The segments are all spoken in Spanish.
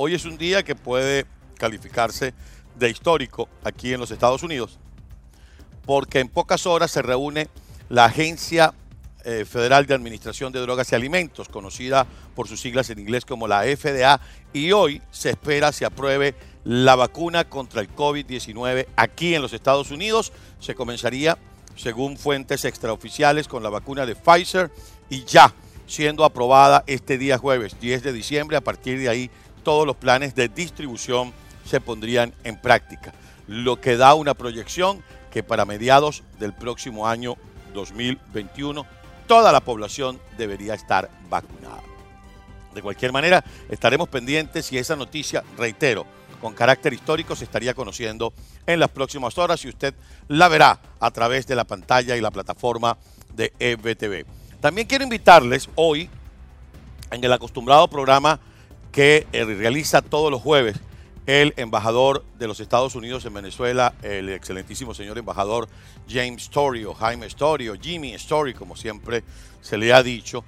hoy es un día que puede calificarse de histórico aquí en los Estados Unidos, porque en pocas horas se reúne la Agencia eh, Federal de Administración de Drogas y Alimentos, conocida por sus siglas en inglés como la FDA, y hoy se espera se apruebe la vacuna contra el COVID-19 aquí en los Estados Unidos. Se comenzaría, según fuentes extraoficiales, con la vacuna de Pfizer y ya siendo aprobada este día jueves 10 de diciembre. A partir de ahí, todos los planes de distribución se pondrían en práctica, lo que da una proyección que para mediados del próximo año 2021 toda la población debería estar vacunada. De cualquier manera, estaremos pendientes y esa noticia, reitero, con carácter histórico se estaría conociendo en las próximas horas y usted la verá a través de la pantalla y la plataforma de EBTV. También quiero invitarles hoy en el acostumbrado programa que eh, realiza todos los jueves el embajador de los Estados Unidos en Venezuela, el excelentísimo señor embajador James Story o Jaime Story o Jimmy Story, como siempre se le ha dicho,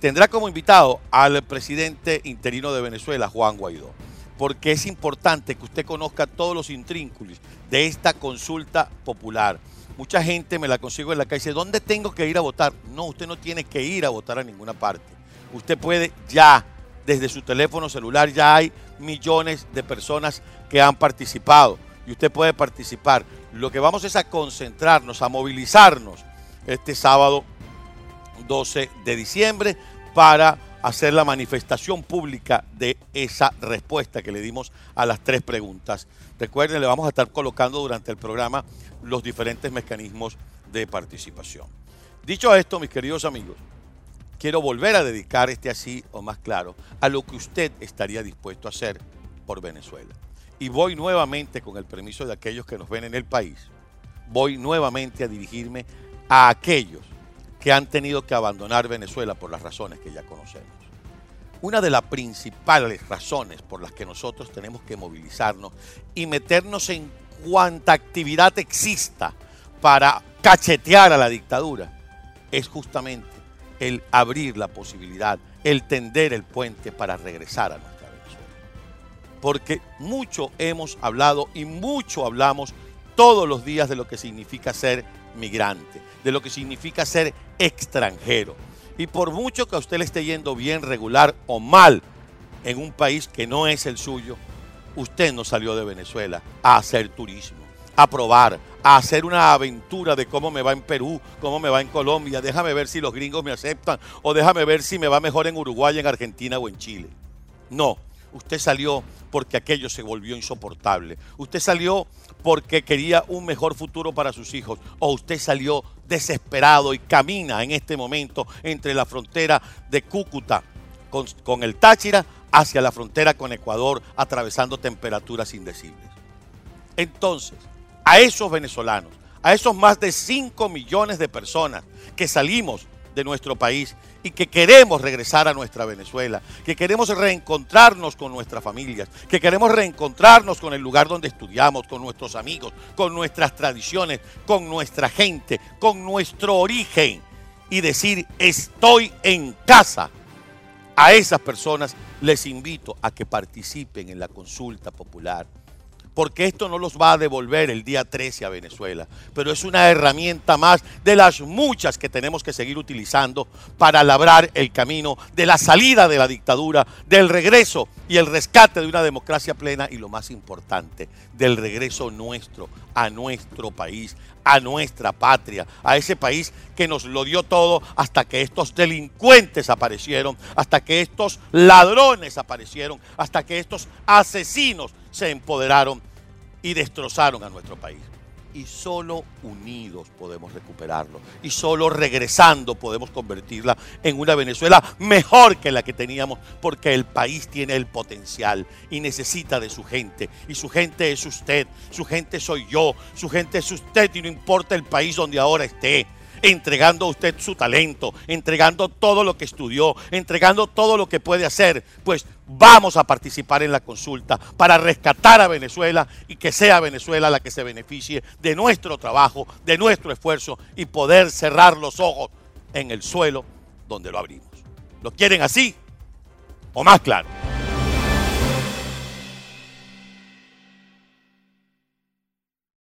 tendrá como invitado al presidente interino de Venezuela, Juan Guaidó, porque es importante que usted conozca todos los intrínculos de esta consulta popular. Mucha gente me la consigo en la calle y dice, ¿dónde tengo que ir a votar? No, usted no tiene que ir a votar a ninguna parte. Usted puede ya desde su teléfono celular ya hay millones de personas que han participado y usted puede participar. Lo que vamos es a concentrarnos, a movilizarnos este sábado 12 de diciembre para hacer la manifestación pública de esa respuesta que le dimos a las tres preguntas. Recuerden, le vamos a estar colocando durante el programa los diferentes mecanismos de participación. Dicho esto, mis queridos amigos, quiero volver a dedicar este así o más claro a lo que usted estaría dispuesto a hacer por Venezuela. Y voy nuevamente, con el permiso de aquellos que nos ven en el país, voy nuevamente a dirigirme a aquellos que han tenido que abandonar Venezuela por las razones que ya conocemos. Una de las principales razones por las que nosotros tenemos que movilizarnos y meternos en cuanta actividad exista para cachetear a la dictadura es justamente el abrir la posibilidad, el tender el puente para regresar a nuestra Venezuela. Porque mucho hemos hablado y mucho hablamos todos los días de lo que significa ser migrante, de lo que significa ser extranjero. Y por mucho que a usted le esté yendo bien, regular o mal en un país que no es el suyo, usted no salió de Venezuela a hacer turismo a probar, a hacer una aventura de cómo me va en Perú, cómo me va en Colombia, déjame ver si los gringos me aceptan o déjame ver si me va mejor en Uruguay, en Argentina o en Chile. No, usted salió porque aquello se volvió insoportable. Usted salió porque quería un mejor futuro para sus hijos o usted salió desesperado y camina en este momento entre la frontera de Cúcuta con, el Táchira hacia la frontera con Ecuador atravesando temperaturas indecibles. Entonces, a esos venezolanos, a esos más de 5 millones de personas que salimos de nuestro país y que queremos regresar a nuestra Venezuela, que queremos reencontrarnos con nuestras familias, que queremos reencontrarnos con el lugar donde estudiamos, con nuestros amigos, con nuestras tradiciones, con nuestra gente, con nuestro origen y decir estoy en casa. A esas personas les invito a que participen en la consulta popular porque esto no los va a devolver el día 13 a Venezuela, pero es una herramienta más de las muchas que tenemos que seguir utilizando para labrar el camino de la salida de la dictadura, del regreso y el rescate de una democracia plena y lo más importante, del regreso nuestro a nuestro país, a nuestra patria, a ese país que nos lo dio todo hasta que estos delincuentes aparecieron, hasta que estos ladrones aparecieron, hasta que estos asesinos se empoderaron y destrozaron a nuestro país. Y solo unidos podemos recuperarlo. Y solo regresando podemos convertirla en una Venezuela mejor que la que teníamos, porque el país tiene el potencial y necesita de su gente. Y su gente es usted, su gente soy yo, su gente es usted y no importa el país donde ahora esté entregando a usted su talento, entregando todo lo que estudió, entregando todo lo que puede hacer, pues vamos a participar en la consulta para rescatar a Venezuela y que sea Venezuela la que se beneficie de nuestro trabajo, de nuestro esfuerzo y poder cerrar los ojos en el suelo donde lo abrimos. ¿Lo quieren así o más claro?